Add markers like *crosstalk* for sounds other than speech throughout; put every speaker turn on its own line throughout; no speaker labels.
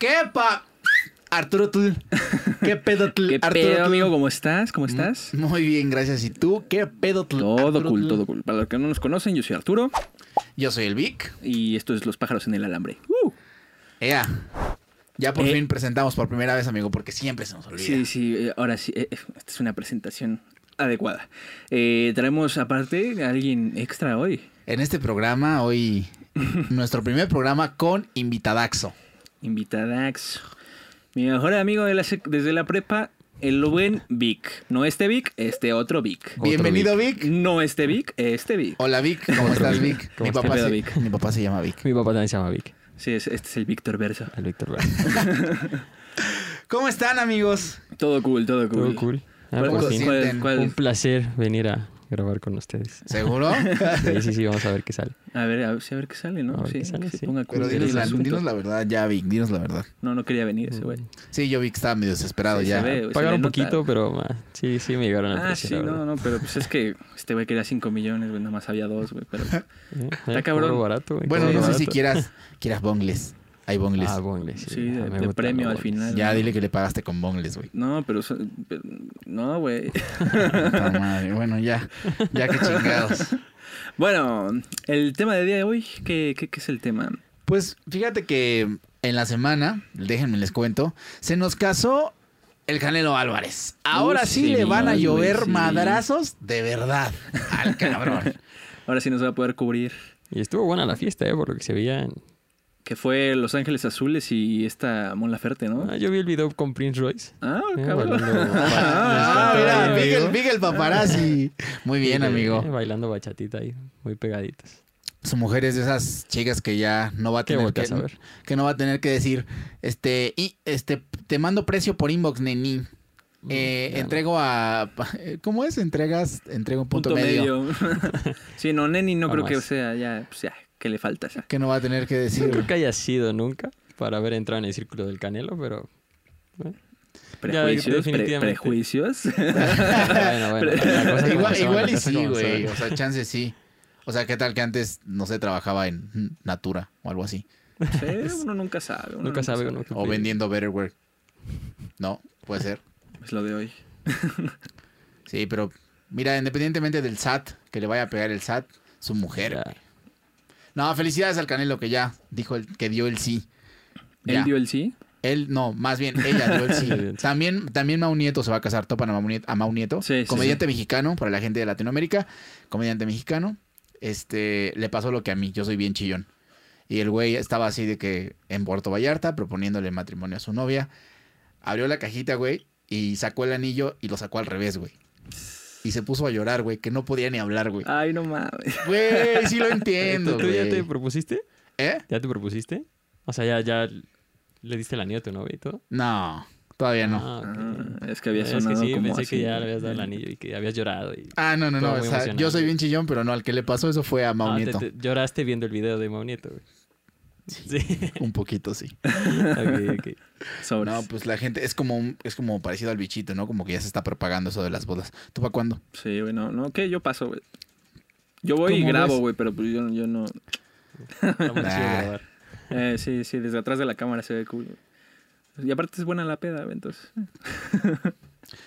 ¿Qué pa? Arturo Tul. ¿Qué pedo *laughs* Tul?
¿Qué
Arturo
pedo,
Tul?
amigo? ¿Cómo estás? ¿Cómo estás?
Muy bien, gracias. ¿Y tú? ¿Qué pedo Tul?
Todo
Arturo
cool,
Tul?
todo cool. Para los que no nos conocen, yo soy Arturo
Yo soy el Vic.
y esto es Los pájaros en el alambre. Uh.
Ea. Ya por
Eh.
fin presentamos por primera vez, amigo, porque siempre se nos olvida.
Sí, sí, eh, ahora sí, eh, esta es una presentación adecuada. Eh, traemos aparte a alguien extra hoy.
En este programa, hoy, *laughs* nuestro primer programa con invitadaxo.
Invitadax. Mi mejor amigo de la sec- desde la prepa, el buen Vic. No este Vic, este otro Vic.
Otro
Bienvenido, Vic.
No este Vic, este Vic.
Hola, Vic. ¿Cómo
Otro
estás,
Vic.
Vic?
¿Cómo
Mi
estás?
papá,
¿Qué pedo,
se,
Vic?
mi papá se llama Vic.
Mi papá también se llama Vic.
Sí, es- este es el Víctor Verso.
El Víctor *laughs* Vázquez.
¿Cómo están, amigos?
Todo cool, todo cool.
Todo cool. Ah,
¿Cuál-
por
¿Cómo se
fin.
cuál-
sienten?
cuál-
Un placer venir a grabar con ustedes.
¿Seguro?
Sí, sí, sí, vamos a ver qué sale.
A ver, a ver, sí, a ver qué sale, ¿no?
A ver
sí,
qué sale,
que se ponga
Pero dinos la, dinos la verdad, ya, Vic, dinos la verdad.
No, no quería venir ese güey.
Sí, yo vi que estaba medio desesperado
Sí,
ya.
ve,
Pagaron un poquito, pero sí, sí me llegaron al
Ah,
precio.
sí, no, no, pero pues es que este güey quería 5 millones, güey, nada más había 2, güey, pero... *laughs*
Eh, eh,
cabrón.
barato, güey,
Bueno, no sé si quieras, quieras bongles. Hay bongles.
Ah, bongles.
Sí, de- premio al
bongles.
final.
ya dile que le pagaste con bongles, güey.
No, pero... No, güey. *laughs*
Puta madre. Bueno, ya. Ya que chingados.
Bueno, el tema de día de hoy, ¿qué, qué, qué es el tema?
Pues fíjate que en la semana, déjenme les cuento, se nos casó el Canelo Álvarez. Ahora
Uh,
sí,
sí,
le van a llover
sí.
madrazos de verdad al cabrón. *laughs*
Ahora sí nos va a poder cubrir.
Y estuvo buena la fiesta, ¿eh? Por lo que se veía. en-
Que fue Los Ángeles Azules y esta Mon Laferte, ¿no?
Ah, yo vi el video con Prince Royce.
Ah,
Eh,
cabrón.
bailando- *laughs*
Ah, mira. Miguel, Miguel Paparazzi. Muy bien,
Eh,
amigo.
bailando bachatita ahí, muy pegaditas.
Su mujer es de esas chicas que ya no va a
¿Qué
tener que,
ver?
que no va a tener que decir, este, y este, te mando precio por inbox, neni. Eh,
Mm, ya
entrego a, ¿cómo es? Entregas, entrego un punto, medio. *laughs*
sí, no, Neni no creo que sea ya, pues ya, que le falta esa.
Que no va a tener que
No
decir.
creo que haya sido nunca para haber entrado en el círculo del Canelo, pero... eh.
Prejuicios, pre-
definitivamente.
prejuicios. *laughs*
bueno, bueno,
igual igual y sí, güey. O sea, chance sí. O sea, ¿qué tal que antes, no sé, trabajaba en Natura o algo así?
Sí, *laughs* uno nunca sabe. uno
Nunca sabe uno qué
O vendiendo Betterware. No, puede ser.
Es lo de hoy.
Sí, pero mira, independientemente del SAT, que le vaya a pegar el SAT, su mujer. No, felicidades al Canelo que ya dijo el, que dio el sí.
¿Él
Ya.
dio el sí?
Él, no, más bien ella dio el sí.
Ella dio el sí.
también, también Mau Nieto se va a casar, topan a Mau Nieto, a Mau Nieto,
Sí, sí,
comediante mexicano para la gente de Latinoamérica, comediante mexicano. Este, le pasó lo que a mí, yo soy bien chillón. Y el güey estaba así de que en Puerto Vallarta proponiéndole matrimonio a su novia. Abrió la cajita, güey, y sacó el anillo y lo sacó al revés, güey. Y se puso a llorar, güey, que no podía ni hablar, güey.
Ay, no mames.
Güey, sí lo *laughs* entiendo,
¿Tú, tú ya te propusiste?
¿Eh?
¿Ya te propusiste? O sea, ya, ya le diste el anillo a tu novia y todo.
No, todavía no.
Ah.
Ah, es que había
Es que
sonado
sí,
como
pensé
así.
que ya le habías dado el anillo y que habías llorado. Y...
Ah, no, no, no. O sea, yo soy bien chillón, pero no, al que le pasó eso fue a Mau
Ah, te-
Nieto.
te- lloraste viendo el video de Mau Nieto, güey. Sí. *laughs*
Un poquito, sí.
ok, ok. *laughs*
No, pues la gente es como un- es como parecido al bichito, ¿no? Como que ya se está propagando eso de las bodas. ¿Tú para cuándo?
Sí, güey, no, no, ¿qué? Yo paso, güey. Yo voy y
¿Cómo
grabo, güey, pero pues yo, yo no... *laughs*
Nah.
Eh, sí, sí, desde atrás de la cámara se ve cool. Y aparte es buena la peda, güey, entonces...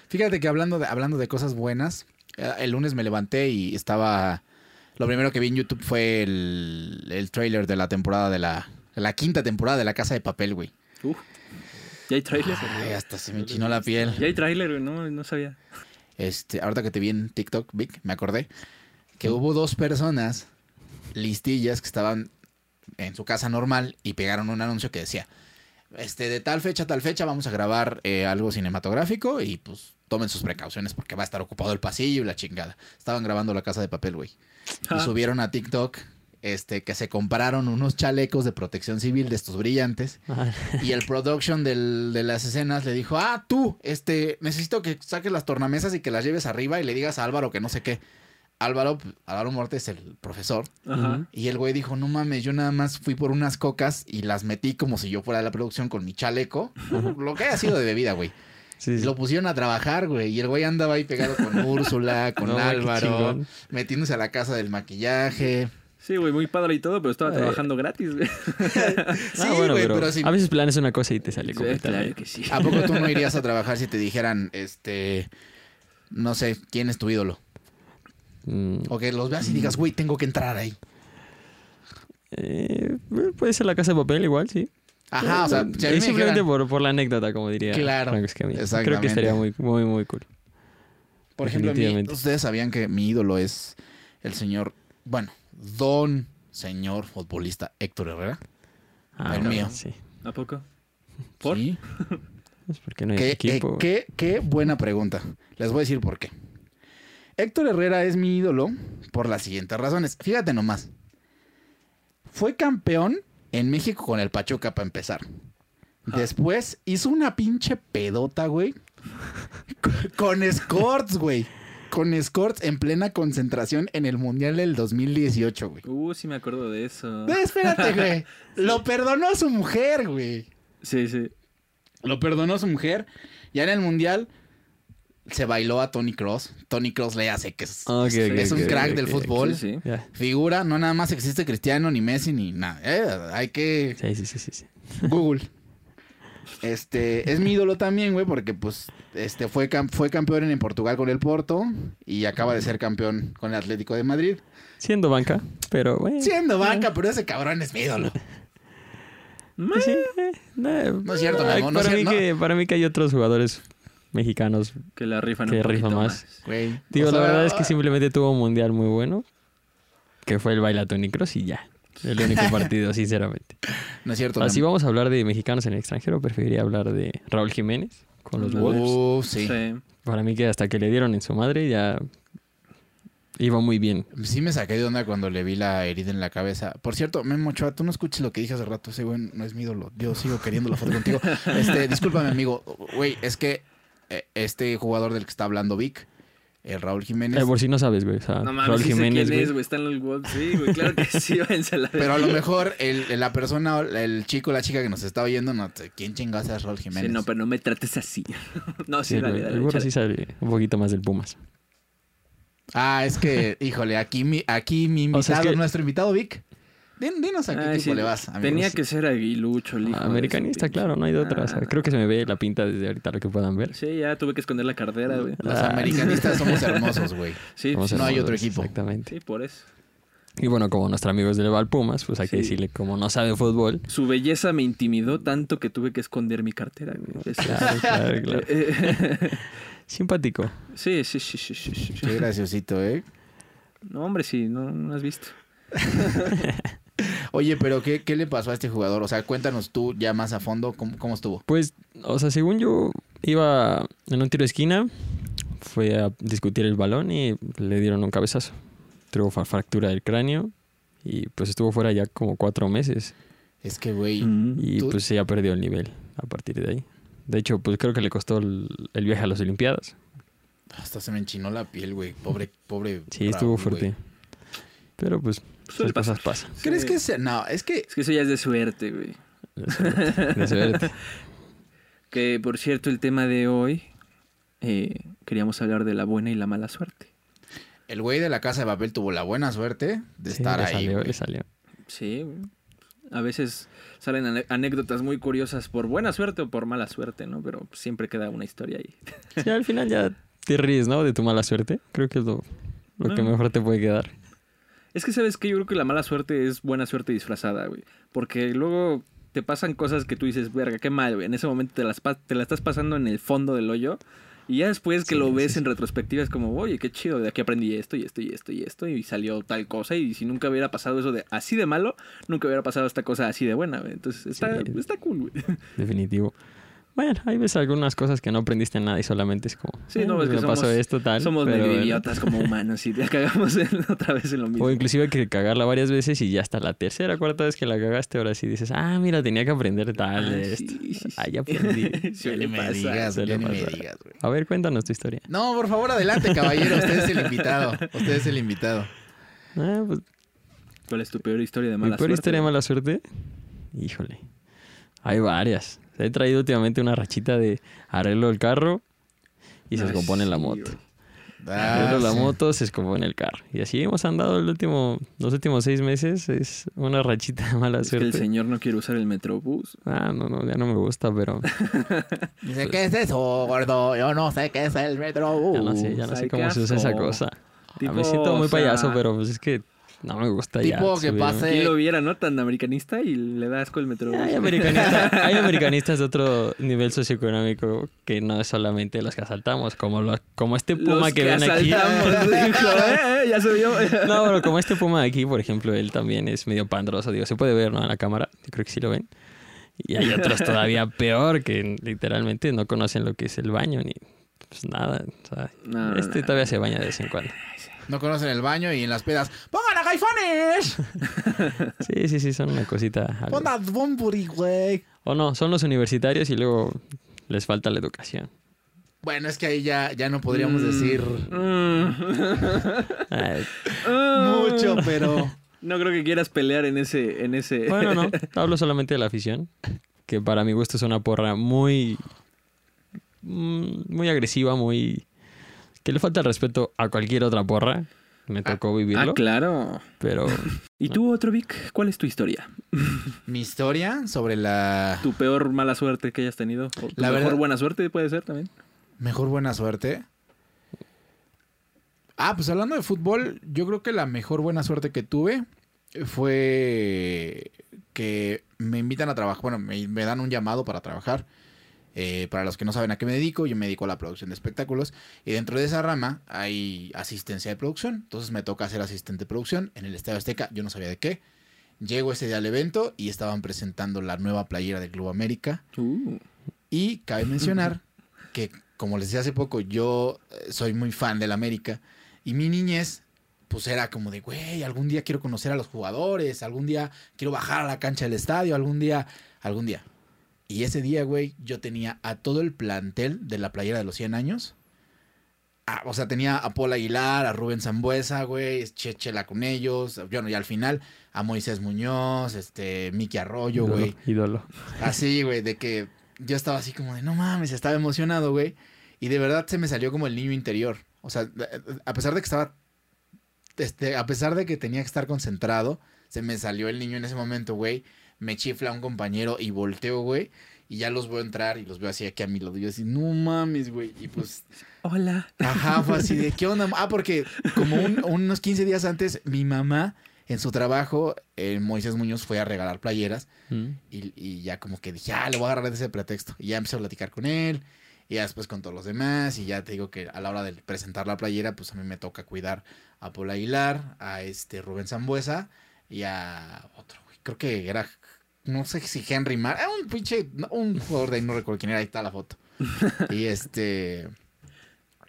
Fíjate que hablando de, hablando de cosas buenas, eh, el lunes me levanté y estaba... Lo primero que vi en YouTube fue el, el trailer de la temporada de la... La quinta temporada de La Casa de Papel, güey.
Uf. ¿Ya hay trailer?
Ay, hasta se me chinó la piel.
Ya hay trailer, güey, no, no sabía.
Este, ahorita que te vi en TikTok, Vic, me acordé que hubo dos personas listillas que estaban en su casa normal y pegaron un anuncio que decía, este, de tal fecha a tal fecha vamos a grabar eh, algo cinematográfico y pues tomen sus precauciones porque va a estar ocupado el pasillo y la chingada. Estaban grabando la casa de papel, güey. Y
Ah.
subieron a TikTok este, que se compraron unos chalecos de protección civil de estos brillantes
Ah,
y el production del- de las escenas le dijo, ah, tú, este, necesito que saques las tornamesas y que las lleves arriba y le digas a Álvaro que no sé qué. Álvaro, Álvaro Morte es el profesor.
Ajá.
Y el güey dijo, no mames, yo nada más fui por unas cocas y las metí como si yo fuera de la producción con mi chaleco. Lo que haya sido de bebida, güey.
sí,
Y
sí.
lo pusieron a trabajar, güey. Y el güey andaba ahí pegado con *laughs* Úrsula, con
No,
Álvaro, metiéndose a la casa del maquillaje.
Sí, güey, muy padre y todo, pero estaba
Eh.
trabajando gratis, güey. *laughs*
Sí,
ah, bueno,
güey,
pero,
pero sí.
a veces planes una cosa y te sale
Sí,
completamente.
claro que sí.
¿A poco tú no *laughs* irías a trabajar si te dijeran, este, no sé, quién es tu ídolo?
Mm,
O que los veas y digas, güey, tengo que entrar ahí.
eh, puede ser la casa de papel igual, sí.
Ajá, o sea, si a mí
es
me
simplemente
dijeran,
por, por la anécdota, como diría
Claro.
Creo
exactamente.
que estaría muy, muy, muy cool.
por ejemplo, a mí-
definitivamente.
ustedes sabían que mi ídolo es el señor, bueno, don señor futbolista Héctor Herrera.
Ah,
El mío.
Sí.
¿A poco? ¿Por?
Sí. *laughs*
Es porque no hay
¿Qué,
equipo.
eh, qué- qué buena pregunta. Les voy a decir por qué. Héctor Herrera es mi ídolo por las siguientes razones. Fíjate nomás. Fue campeón en México con el Pachuca para empezar. Después hizo una pinche pedota, güey. Con escorts, güey. Con escorts en plena concentración en el Mundial del 2018, güey.
Uh, sí me acuerdo de eso.
No, espérate, güey. *laughs* Lo perdonó su mujer, güey.
Sí, sí.
Lo perdonó su mujer. Ya en el mundial se bailó a Tony Cross. Tony Cross le hace que es, es un crack del fútbol.
Sí, sí.
Ya.
Figura, no nada más existe Cristiano, ni Messi, ni nada. Eh, hay que
Sí, sí, sí, sí, sí. *laughs*
Google. Este, es mi ídolo también, güey, porque pues este fue, cam- fue campeón en Portugal con el Porto y acaba de ser campeón con el Atlético de Madrid.
Siendo banca, pero bueno.
Siendo banca, pero ese cabrón es mi ídolo.
Pues sí, eh, no,
No es cierto, no es
mí
cierto,
que, para mí que hay otros jugadores mexicanos.
Que la rifan
Que
un poquito
rifan
más.
más.
Güey.
Digo,
O sea,
la verdad es que simplemente tuvo un mundial muy bueno. Que fue el baile Tony Cross y ya. El único *laughs* partido, sinceramente.
No es cierto.
Así vamos a hablar de mexicanos en el extranjero. Preferiría hablar de Raúl Jiménez con los Wolves.
Uh, sí.
Sí.
Para mí que hasta que le dieron en su madre ya iba muy bien.
Sí me saqué de onda cuando le vi la herida en la cabeza. Por cierto, Memo Ochoa, tú no escuches lo que dije hace rato. Ese güey no es mi ídolo. Yo sigo queriendo la foto contigo. *laughs* Este, discúlpame, amigo. Güey, es que este jugador del que está hablando Vic, el Raúl Jiménez...
Eh, por si no sabes, güey. O sea,
No mames,
Raúl
sí
Jiménez,
quién
güey.
es, güey. Está en el Wolves. Sí, güey. Claro que sí, *laughs* a la
Pero a lo mejor el, la persona, el chico o la chica que nos está oyendo, no sé, ¿quién chingados es Raúl Jiménez?
Sí, no, pero no me trates así. *laughs* no, sí,
Sí,
dale,
el-
dale.
el sí sale un poquito más del Pumas.
Ah, es que, híjole, aquí mi, aquí mi invitado,
O sea, es que-
nuestro invitado Vic. Din- dinos a qué
Ay,
equipo
sí,
le vas, amigos.
Tenía que ser aguilucho, el hijo de
Americanista, claro, no hay de otra. O sea,
Ah,
creo que se me ve la pinta desde ahorita lo que puedan ver.
Sí, ya tuve que esconder la cartera, güey.
Los
Ah.
americanistas somos hermosos, güey. *laughs*
Sí,
a
no hay otro equipo.
Exactamente.
sí, por eso.
Y bueno, como nuestro amigo es del Val Pumas, pues hay que decirle, como no sabe fútbol.
Su belleza me intimidó tanto que tuve que esconder mi cartera, güey. *laughs*
Claro, claro, claro.
Eh, *laughs*
Simpático.
sí, sí, sí, sí, sí, sí.
Qué graciosito, ¿eh?
No, hombre, sí, no, no has visto.
Oye, pero ¿qué, ¿qué le pasó a este jugador? O sea, cuéntanos tú ya más a fondo cómo, cómo estuvo.
Pues, o sea, según yo iba en un tiro de esquina, fue a discutir el balón y le dieron un cabezazo. Tuvo fractura del cráneo y pues estuvo fuera ya como cuatro meses.
Es que, güey,
Mm.
Y
¿Tú?
pues ya perdió el nivel a partir de ahí. De hecho, pues creo que le costó el, el viaje a las Olimpiadas.
hasta se me enchinó la piel, güey. Pobre, pobre.
Sí, estuvo fuerte. Pero pues esas cosas pasan.
¿Crees
Sí.
que se... No, es que...
Es que eso ya es de suerte, güey.
De suerte, de *laughs* suerte.
Que, por cierto, el tema de hoy, eh, queríamos hablar de la buena y la mala suerte.
El güey de la casa de papel tuvo la buena suerte de
Sí,
estar
le
ahí.
salió, le salió.
Sí, güey. A veces salen anécdotas muy curiosas por buena suerte o por mala suerte, ¿no? Pero siempre queda una historia ahí.
Sí, al final ya te ríes, ¿no? De tu mala suerte. Creo que es lo, lo que mejor te puede quedar.
Es que, ¿sabes que Yo creo que la mala suerte es buena suerte disfrazada, güey. Porque luego te pasan cosas que tú dices, verga, qué mal, güey. En ese momento te las te la estás pasando en el fondo del hoyo. Y ya después que
Sí,
lo ves
sí,
en retrospectiva es como, oye, qué chido, de aquí aprendí esto y esto y esto y esto y salió tal cosa. Y si nunca hubiera pasado eso de así de malo, nunca hubiera pasado esta cosa así de buena, güey. Entonces está,
Sí.
está cool, güey.
Definitivo. Bueno, hay veces algunas cosas que no aprendiste nada y solamente es como.
Sí,
eh,
no, es que
me pasó esto, tal.
Somos medio
bueno.
idiotas como *laughs* humanos y la cagamos en- *laughs* otra vez en lo mismo.
O inclusive que cagarla varias veces y ya hasta la tercera, cuarta vez que la cagaste, ahora sí dices, ah, mira, tenía que aprender tal
Ah,
de esto.
sí, sí. *laughs*
Ah, ya aprendí.
Me digas, me
pasar.
digas, güey.
A ver, cuéntanos tu historia.
No, por favor, adelante, caballero. Usted es el invitado. Usted es el invitado.
Ah, pues,
¿Cuál es tu peor historia de
mi
mala
peor
suerte?
historia de mala suerte. Híjole. Hay varias. He traído últimamente una rachita de arreglo el carro y se descompone la moto.
Ah,
Pero la
sí.
moto se escopó en el carro. Y así hemos andado el último, los últimos seis meses. Es una rachita de mala
Es que el
suerte.
señor no quiere usar el Metrobús.
Ah, no, no, ya no me gusta, pero *laughs*
Dice, ¿qué es eso, gordo? Yo no sé qué es el metro.
ya no sé, ya no sé cómo se usa esa cosa.
Tipo,
me siento muy
o sea,
payaso, pero pues es que no me gusta ya.
Tipo que
subirme.
pase-
¿Quién lo viera, no? Tan americanista y le da asco el Metrobús.
Hay, americanista- hay americanistas de otro nivel socioeconómico que no es solamente los que asaltamos, como, lo- como este puma
Los
que, ven aquí. *laughs*
eh, eh, ya se vio. *laughs*
No, pero como este puma de aquí, por ejemplo, él también es medio pandroso. Digo, se puede ver, ¿no? En la cámara. Yo creo que sí lo ven. Y hay otros *laughs* todavía peor que literalmente no conocen lo que es el baño ni pues nada. O sea,
No,
este
no.
todavía se baña de vez en cuando.
No conocen el baño y en las pedas. ¡Pongan a Gaifanes! *laughs*
Sí, sí, sí, son una cosita.
¡Pon a Bunbury, güey!
O no, son los universitarios y luego les falta la educación.
Bueno, es que ahí ya, ya no podríamos
Mm,
decir
mm. *laughs*
Mucho, pero...
No creo que quieras pelear en ese, en ese.
bueno, no, *laughs* hablo solamente de la afición, que para mi gusto es una porra muy, mm, muy agresiva, muy... que le falta el respeto a cualquier otra porra. Me tocó vivirlo,
Ah, claro.
pero
¿Y tú, otro Vic? ¿Cuál es tu historia?
Mi historia sobre la
¿Tu peor mala suerte que hayas tenido? ¿O tu
La
mejor
verdad-
buena suerte puede ser también?
mejor buena suerte. Ah, pues hablando de fútbol, yo creo que la mejor buena suerte que tuve fue que me invitan a trabajar, bueno, me, me dan un llamado para trabajar. Eh, para los que no saben a qué me dedico, yo me dedico a la producción de espectáculos y dentro de esa rama hay asistencia de producción. Entonces me toca ser asistente de producción en el Estadio Azteca, yo no sabía de qué. Llego ese día al evento y estaban presentando la nueva playera del Club América.
Uh,
Y cabe mencionar que, como les decía hace poco, yo eh, soy muy fan del América. Y mi niñez, pues era como de, güey, algún día quiero conocer a los jugadores, algún día quiero bajar a la cancha del estadio, algún día, algún día. Y ese día, güey, yo tenía a todo el plantel de la playera de los 100 años. Ah, o sea, tenía a Paul Aguilar, a Rubén Zambuesa, güey, Chechela con ellos. Bueno, y al final a Moisés Muñoz, este, Miki Arroyo,
ídolo,
güey.
ídolo.
Así, güey, de que yo estaba así como de, no mames, estaba emocionado, güey. Y de verdad se me salió como el niño interior. O sea, a pesar de que estaba, este, a pesar de que tenía que estar concentrado, se me salió el niño en ese momento, güey. Me chifla un compañero y volteo, güey. Y ya los veo entrar y los veo así aquí a mi lado. Y yo así, no mames, güey. Y pues,
Hola.
ajá, fue así de, ¿qué onda? Ah, porque como un- unos 15 días antes, mi mamá en su trabajo, eh, Moisés Muñoz fue a regalar playeras.
Mm.
Y, y ya como que dije, ah, le voy a agarrar de ese pretexto. Y ya empecé a platicar con él. Y ya después con todos los demás. Y ya te digo que a la hora de presentar la playera, pues a mí me toca cuidar a Paul Aguilar, a este Rubén Zambuesa y a otro, güey. Creo que era, no sé si Henry Mar. Era un pinche, un jugador de ahí, no recuerdo quién era, ahí está la foto. y *laughs* este...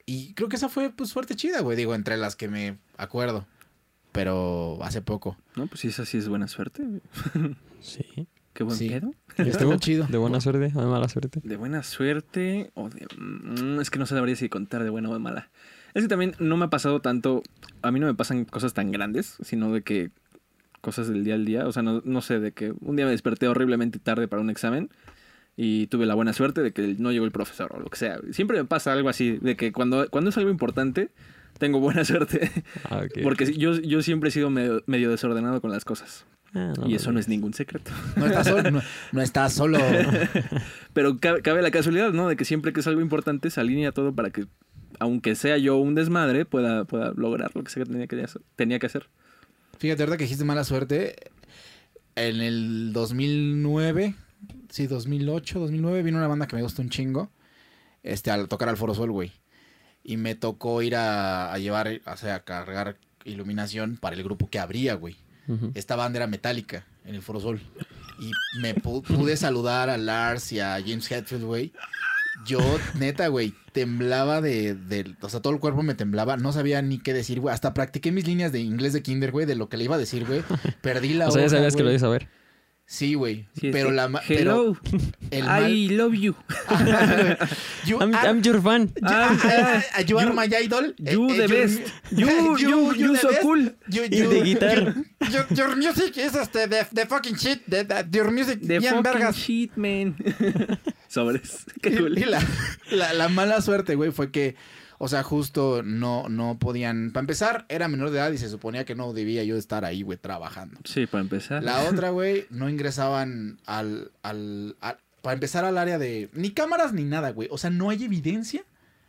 Y creo que esa fue pues suerte chida, güey. Digo, entre las que me acuerdo. Pero hace poco.
No, pues sí, esa sí es buena suerte. *laughs*
Sí.
Qué buen
Sí.
pedo.
Estuvo *laughs* chido.
De buena suerte o de mala suerte.
De buena suerte o de... mm, es que no sabría si contar de buena o de mala. Es que también no me ha pasado tanto... A mí no me pasan cosas tan grandes, sino de que cosas del día al día. O sea, no, no sé, de que un día me desperté horriblemente tarde para un examen y tuve la buena suerte de que no llegó el profesor o lo que sea. Siempre me pasa algo así, de que cuando, cuando es algo importante, tengo buena *laughs* suerte.
Ah.
Porque yo, yo siempre he sido medio, medio desordenado con las cosas.
Ah, no,
y eso no es ningún secreto.
No estás solo. No, no estás solo. *laughs*
Pero cabe, cabe la casualidad, ¿no? De que siempre que es algo importante se alinea todo para que, aunque sea yo un desmadre, pueda, pueda lograr lo que sea que tenía que hacer. Tenía que hacer.
Fíjate, ahorita que dijiste mala suerte, en el 2009, sí, 2008, 2009, vino una banda que me gustó un chingo, este, al tocar al Foro Sol, güey. Y me tocó ir a, a llevar, o sea, a cargar iluminación para el grupo que abría, güey. Esta banda era metálica en el Foro Sol. Y me pu- pude saludar a Lars y a James Hetfield, güey. Yo, neta, güey, temblaba de, de- O sea, todo el cuerpo me temblaba. No sabía ni qué decir, güey. Hasta practiqué mis líneas de inglés de kinder, güey, de lo que le iba a decir, güey. Perdí la *laughs*
O sea, ya sabías que lo ibas a ver.
Sí, güey.
Sí,
pero
sí.
la... ma- Pero
Hello,
el mal...
I love you. *laughs*
You
I'm,
are-
I'm your fan.
you-
Ah,
ah, ah, you are
you-
my idol.
You
Eh,
the
eh,
best. *laughs* You, you, you,
the
so
best.
cool.
You,
Y
you-
de guitarra.
Your, your music is este, the, the fucking shit. The, the- your music,
The
bien
fucking
vergas.
shit, man. *laughs* Sobres. Qué
Y,
cool.
y la, la, la mala suerte, güey, fue que, O sea, justo no, no podían. Para empezar, era menor de edad y se suponía que no debía yo estar ahí, güey, trabajando.
Sí, para empezar.
La *laughs* otra, güey, no ingresaban al, al, al- Para empezar al área de. Ni cámaras ni nada, güey. O sea, no hay evidencia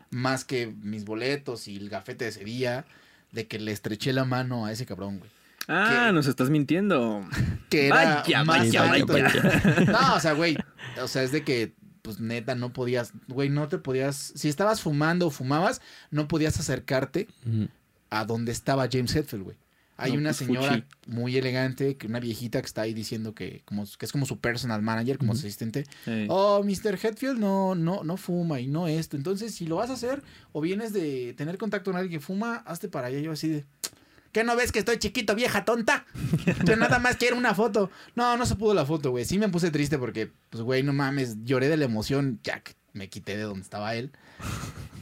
más que mis boletos y el gafete de ese día de que le estreché la mano a ese cabrón, güey.
Ah, nos estás mintiendo. *laughs*
Que era
Vaya,
más
vaya,
alto.
vaya.
No, o sea, güey. O sea, es de que, pues neta, no podías. Güey, no te podías. Si estabas fumando o fumabas, no podías acercarte a donde estaba James Hetfield, güey. Hay
No,
una
pues,
señora
fuchi.
muy elegante, que una viejita que está ahí diciendo que, como, que es como su personal manager, como su asistente.
Sí.
Oh, Mr. Hetfield no, no, no fuma y no esto. Entonces, si lo vas a hacer o vienes de tener contacto con alguien que fuma, hazte para allá. Yo así de. ¿Qué no ves que estoy chiquito, vieja tonta? *laughs* Yo nada más quiero una foto. No, no se pudo la foto, güey. Sí me puse triste porque, pues, güey, no mames, lloré de la emoción. Ya me quité de donde estaba él.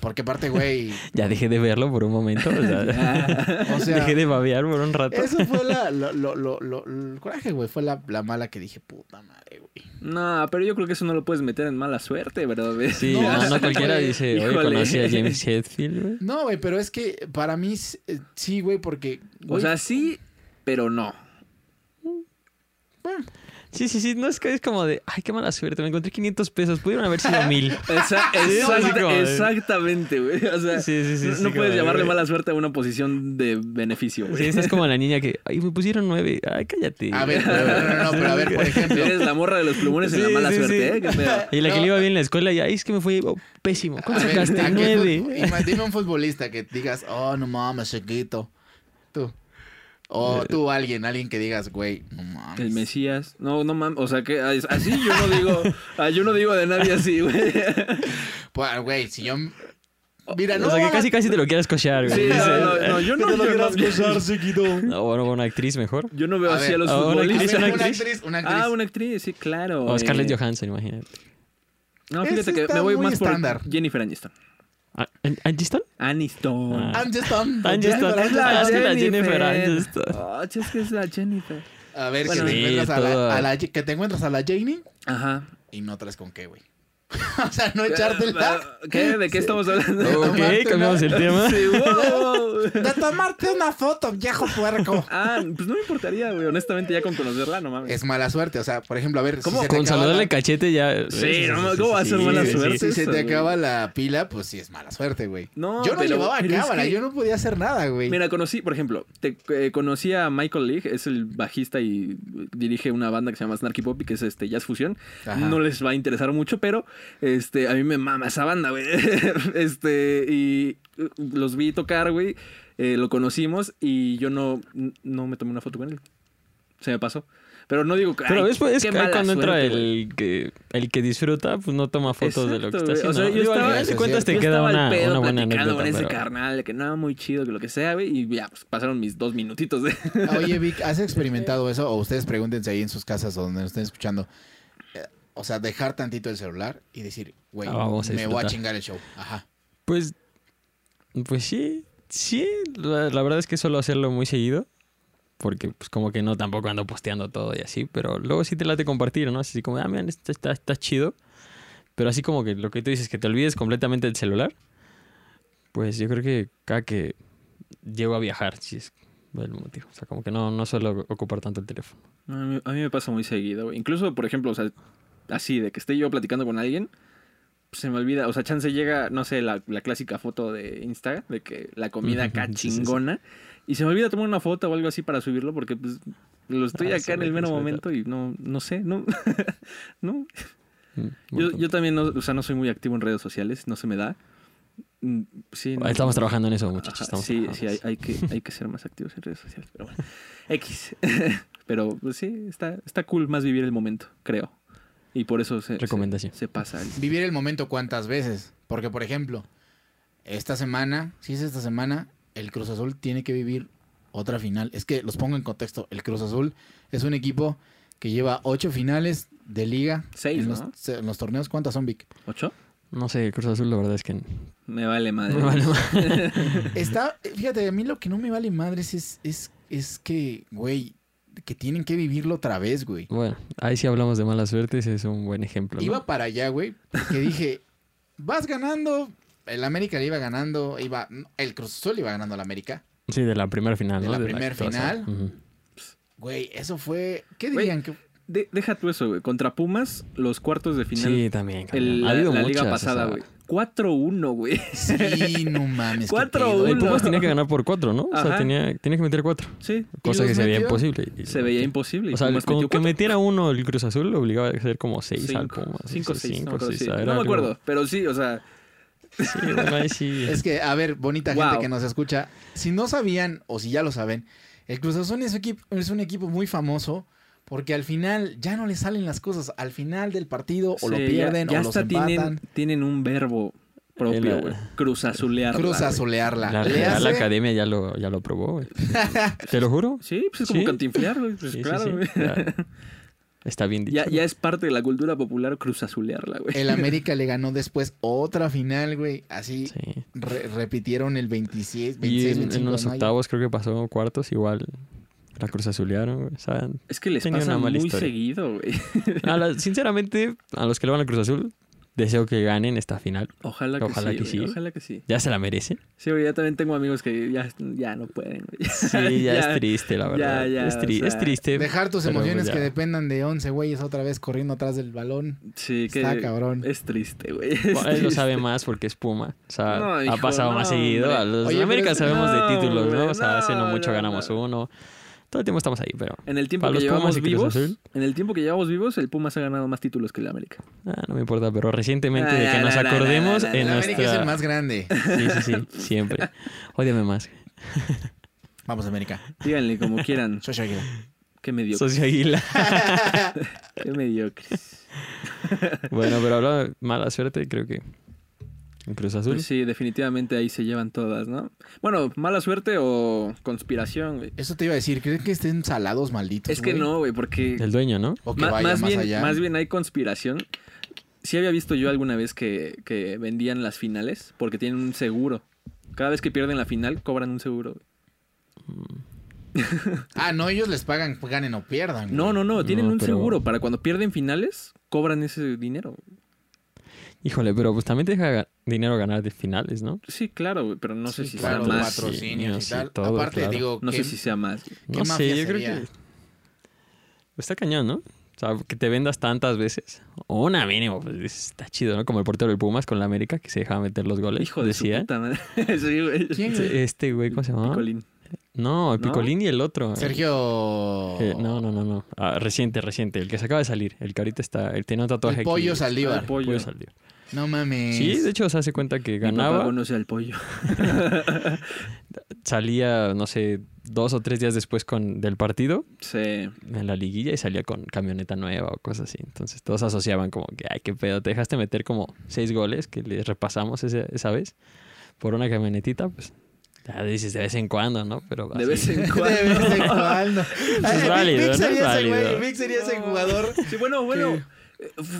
Porque aparte, güey, *laughs*
Ya dejé de verlo por un momento. o sea, *laughs*
o sea,
dejé de babear por un rato.
eso fue la, *laughs* lo, lo, lo, lo- el coraje, güey. Fue la, la mala que dije, puta madre, güey.
No, pero yo creo que eso no lo puedes meter en mala suerte, ¿verdad?
Sí,
No,
no, no cualquiera
güey.
dice, oye, conocí a James Hetfield, güey.
No, güey, pero es que para mí eh, sí, güey, porque.
O
güey,
sea, sí, pero no.
Sí, sí, sí, no es que es como de, ay, qué mala suerte, me encontré 500 pesos, pudieron haber sido mil. *laughs*
Esa- *laughs*
de-
exactamente, güey. O sea,
Sí, sí, sí,
no,
sí,
no
como
puedes
de,
llamarle mala suerte a una posición de beneficio, güey.
Sí, esta es como la niña que, ay, me pusieron nueve, ay, cállate.
A ver, no, no, no, pero a ver, por *laughs* ejemplo.
Eres la morra de los plumones en la mala
sí,
suerte,
sí.
¿eh? ¿Qué pedo?
Y la que le iba bien en la escuela, y ay, es que me fue oh, pésimo. ¿Cuánto sacaste?
¿a qué
Nueve.
Dime un futbolista que digas, oh, no mames, chiquito. Tú. O tú, alguien, alguien que digas, güey, no mames.
El Mesías. No, no mames. O sea, que así yo no digo. *laughs* Yo no digo de nadie así, güey.
Pues, güey, si yo. Mira, no.
o sea, que casi, casi te lo quieras cochear, güey.
Sí, no, no, no, yo no, yo no,
chiquito.
No, bueno, una actriz mejor.
yo no veo
A
así
ver,
a los futbolistas.
¿una
una
actriz?
una actriz.
Ah, una actriz, sí, claro.
O Scarlett
eh.
Johansson, imagínate.
No,
Ese
fíjate que me voy más
estándar.
por Jennifer Aniston.
Ah, ¿Aniston?
Aniston.
Ah.
Aniston. *laughs*
Aniston.
Jennifer
Es la
Ah,
Jennifer.
Jennifer Aniston.
Ah, es que es la Jennifer.
A ver,
Bueno,
que te
sí,
encuentras a la, a la- que te encuentras a la Janie
Aja.
y no traes con qué, güey. *laughs* o sea, no echártela. *laughs*
¿Qué? ¿De qué estamos hablando?
Ok, cambiamos
una-
el tema. *laughs*
Sí, wow.
De tomarte una foto, viejo puerco.
Ah, pues no me importaría, güey. Honestamente, ya con conocerla, no mames.
Es mala suerte, o sea, por ejemplo, a ver,
¿Cómo?
si se te
Con saludarle
la-
cachete ya.
Sí, no, ¿cómo va a ser mala suerte?
Si se te
güey.
acaba la pila, pues sí es mala suerte, güey.
No,
yo no
pero-
llevaba
pero es
cámara,
que-
yo no podía hacer nada, güey.
Mira, conocí, por ejemplo, te, eh, conocí a Michael League, es el bajista y dirige una banda que se llama Snarky Poppy, que es este jazz fusión.
Ajá.
No les va a interesar mucho, pero este a mí me mama esa banda, güey. *laughs* este y uh, los vi tocar, güey. eh, lo conocimos y yo no, no me tomé una foto con él. Se me pasó. Pero no digo que.
Pero después es que cuando entra
suerte,
el que, el que disfruta, pues no toma fotos de lo que está
güey. O
haciendo.
sea,
¿no?
yo
Digo,
estaba-
es
cuentas te
Yo
queda una,
pedo
una buena
platicando
anécdota.
con ese
pero-
carnal, de que nada, muy chido, que lo que sea, güey. Y ya, pues pasaron mis dos minutitos de.
Oye, Vic, ¿has *laughs* experimentado eso? O ustedes pregúntense ahí en sus casas o donde nos estén escuchando. O sea, dejar tantito el celular y decir, güey,
Ah, a
me voy a chingar el show. Ajá.
Pues, pues sí, sí. La, la verdad es que suelo hacerlo muy seguido. Porque pues como que no tampoco ando posteando todo y así. Pero luego sí te late compartir, ¿no? Así como, ah, miren, esto está, está chido. Pero así como que lo que tú dices, que te olvides completamente del celular. Pues yo creo que cada que llego a viajar, sí es el motivo. O sea, como que no, no suelo ocupar tanto el teléfono.
A mí, a mí me pasa muy seguido, güey. Incluso, por ejemplo, o sea, así, de que esté yo platicando con alguien, pues, se me olvida. O sea, chance llega, no sé, la, la clásica foto de Insta, de que la comida acá chingona. Y se me olvida tomar una foto o algo así para subirlo porque, pues, lo estoy
Ah,
acá en el mero momento y no, no sé, no. *laughs* no.
Mm,
Yo, yo también, no, o sea, no soy muy activo en redes sociales, no se me da. Mm, Sí, no-
Estamos trabajando en eso, muchachos. Estamos
sí, sí, hay que, hay que ser más activos en redes sociales. Pero bueno, X. *laughs* pero pues, sí, está, está cool más vivir el momento, creo. Y por eso se,
Recomendación.
se, se pasa. el-
Vivir el momento cuántas veces. Porque, por ejemplo, esta semana, si es esta semana, el Cruz Azul tiene que vivir otra final. Es que los pongo en contexto. El Cruz Azul es un equipo que lleva ocho finales de liga.
Seis,
en,
¿no?
los, en los torneos. ¿Cuántas son, Vic?
¿Ocho?
No sé, Cruz Azul, la verdad es que.
Me vale madre.
Me vale madre. *laughs*
Está, fíjate, a mí lo que no me vale madres es, es, es que, güey, que tienen que vivirlo otra vez, güey.
Bueno, ahí sí hablamos de mala suerte, ese es un buen ejemplo. ¿no?
Iba para allá, güey, que dije, vas ganando el América le iba ganando, iba, el Cruz Azul iba ganando al América.
Sí, de la primera final,
De
¿no?
la primer
que pasó.
final. Güey, eso fue, ¿qué
Güey,
dirían? que
De- deja tú eso, güey. Contra Pumas, los cuartos de final.
Sí, también.
el-
ha
la,
habido
la
muchas,
liga
o
pasada,
sea,
güey. 4-1, güey.
Sí, no *laughs* mames. qué
4-1.
pedo.
El
Uno.
Pumas tenía que ganar por cuatro, ¿no? O sea,
Ajá.
tenía, tenía que meter cuatro.
Sí.
Cosa que se veía
metió?
imposible.
Se veía imposible.
O sea, con que metiera uno el Cruz Azul lo obligaba a hacer como seis al
Cinco,
Pumas.
cinco,
sí,
seis,
cinco,
no, me acuerdo,
seis,
sí. No me
algo-
acuerdo, pero sí, o sea,
Sí, bueno, ahí sí.
Es que, a ver, bonita gente
Wow.
que nos escucha, si no sabían o si ya lo saben, el Cruz Azul es, equipo, es un equipo muy famoso porque al final ya no le salen las cosas. Al final del partido o lo
sí,
pierden
ya,
o los
hasta
empatan.
tienen, tienen un verbo propio,
En la-
güey. Cruzazulearla,
Cruz
güey.
azulearla.
La
hace-
Academia ya lo, ya lo probó, güey. *laughs* Te lo juro.
Sí, pues es como
Sí.
cantinflear, güey. Pues
Sí,
claro,
sí.
güey.
Está bien dicho.
Ya, ya es parte de la cultura popular cruzazulearla, güey.
El *laughs* América le ganó después otra final, güey. Así
Sí.
re- repitieron el 26,
Y
26,
en,
25
en los octavos creo que pasó cuartos, igual la Cruz Azulearon, güey. O sea,
Es que les pasa muy
historia.
seguido, güey. *laughs*
a la- sinceramente, a los que le van a Cruz Azul, deseo que ganen esta final.
Ojalá que
Ojalá
sí,
que
güey,
sí.
Ojalá que sí.
Ya se la merecen.
Sí, güey, ya también tengo amigos que ya, ya no pueden, güey.
Sí, ya, *laughs* es triste, la verdad.
ya,
es, tri-
o sea,
es triste.
Dejar tus
pero
emociones que dependan de 11 güeyes otra vez corriendo atrás del balón.
Sí, que
Está cabrón.
es triste, güey. es
Bueno, él lo
triste.
sabe más porque es Puma. O sea,
No,
ha pasado más seguido.
hombre.
A los
Oye,
de América sabemos
no,
de títulos, ¿no? O sea, hace no mucho ganamos
no.
uno. Todo el tiempo estamos ahí, pero...
En el tiempo que
los Pumas
llevamos vivos, en el tiempo que llevamos vivos, el Pumas ha ganado más títulos que el América.
Ah, no me importa, pero recientemente
Ah,
de que
no,
nos
no, no,
acordemos
no,
en
El América es el
nuestra...
más grande.
Sí, sí, sí, siempre. Ódiame más.
Vamos, América.
Díganle como quieran. *laughs*
Soy Águila.
Qué mediocre.
Socio Águila. *laughs*
Qué mediocre.
Bueno, pero hablando de mala suerte, creo que en Cruz Azul.
Pues sí, definitivamente ahí se llevan todas, ¿no? Bueno, mala suerte o conspiración, güey.
Eso te iba a decir. ¿Creen que estén salados malditos?
Es que
güey?
no, güey, porque
El dueño, ¿no?
O que vaya
más,
más,
bien,
allá.
más bien hay conspiración. Sí había visto yo alguna vez que, que vendían las finales porque tienen un seguro. Cada vez que pierden la final, cobran un seguro. güey. *laughs*
Ah, no, ellos les pagan, ganen o pierdan. güey.
No, no, no, tienen
No,
un
pero-
seguro para cuando pierden finales, cobran ese dinero.
Híjole, pero pues también te deja dinero ganar de finales, ¿no?
Sí, claro, güey, pero no sé
Sí,
si
claro,
sea más.
patrocinios
Sí,
y tal.
todo,
Aparte,
claro.
digo,
No sé si sea más. güey.
¿Qué
no
mafia
sé, yo
sería?
creo que... Está cañón, ¿no? O sea, que te vendas tantas veces. O una mínimo, pues está chido, ¿no? Como el portero del Pumas con la América que se dejaba meter los goles.
Hijo de su
decía.
puta madre. *laughs* sí, güey.
¿Quién, güey?
Este güey, ¿cómo se llama?
Picolín.
No, el
¿No?
Picolín y el otro.
Sergio.
Eh, no, no, no, no. Ah, reciente, reciente. El que se acaba de salir. El que ahorita está. El tiene un tatuaje
El pollo
aquí.
Saldívar.
El pollo.
Pollo Saldívar.
No mames.
Sí, de hecho se hace cuenta que
Mi papá
ganaba.
conoce al pollo. *laughs*
Salía, no sé, dos o tres días después con, del partido
Sí.
en la liguilla y salía con camioneta nueva o cosas así. Entonces todos asociaban como que, ay, qué pedo, te dejaste meter como seis goles que le repasamos ese- esa vez por una camionetita, pues ya dices de vez en cuando, ¿no? Pero
De vez en *laughs*
De
cuando.
vez en cuando. *laughs* Ay, Vic-
válido,
Vic
¿no?
sería
Es
ese
válido.
güey, Vic sería ese jugador.
Sí, bueno, bueno.